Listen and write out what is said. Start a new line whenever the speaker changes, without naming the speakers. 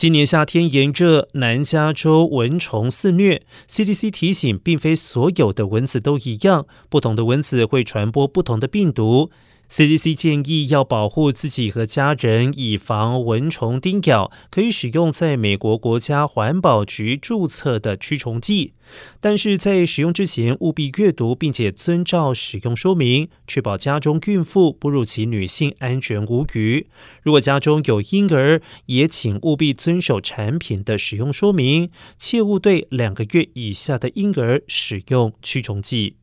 今年夏天炎热，南加州蚊虫肆虐。CDC 提醒，并非所有的蚊子都一样，不同的蚊子会传播不同的病毒。CDC 建议要保护自己和家人，以防蚊虫叮咬，可以使用在美国国家环保局注册的驱虫剂。但是在使用之前，务必阅读并且遵照使用说明，确保家中孕妇、哺乳期女性安全无虞。如果家中有婴儿，也请务必遵守产品的使用说明，切勿对两个月以下的婴儿使用驱虫剂。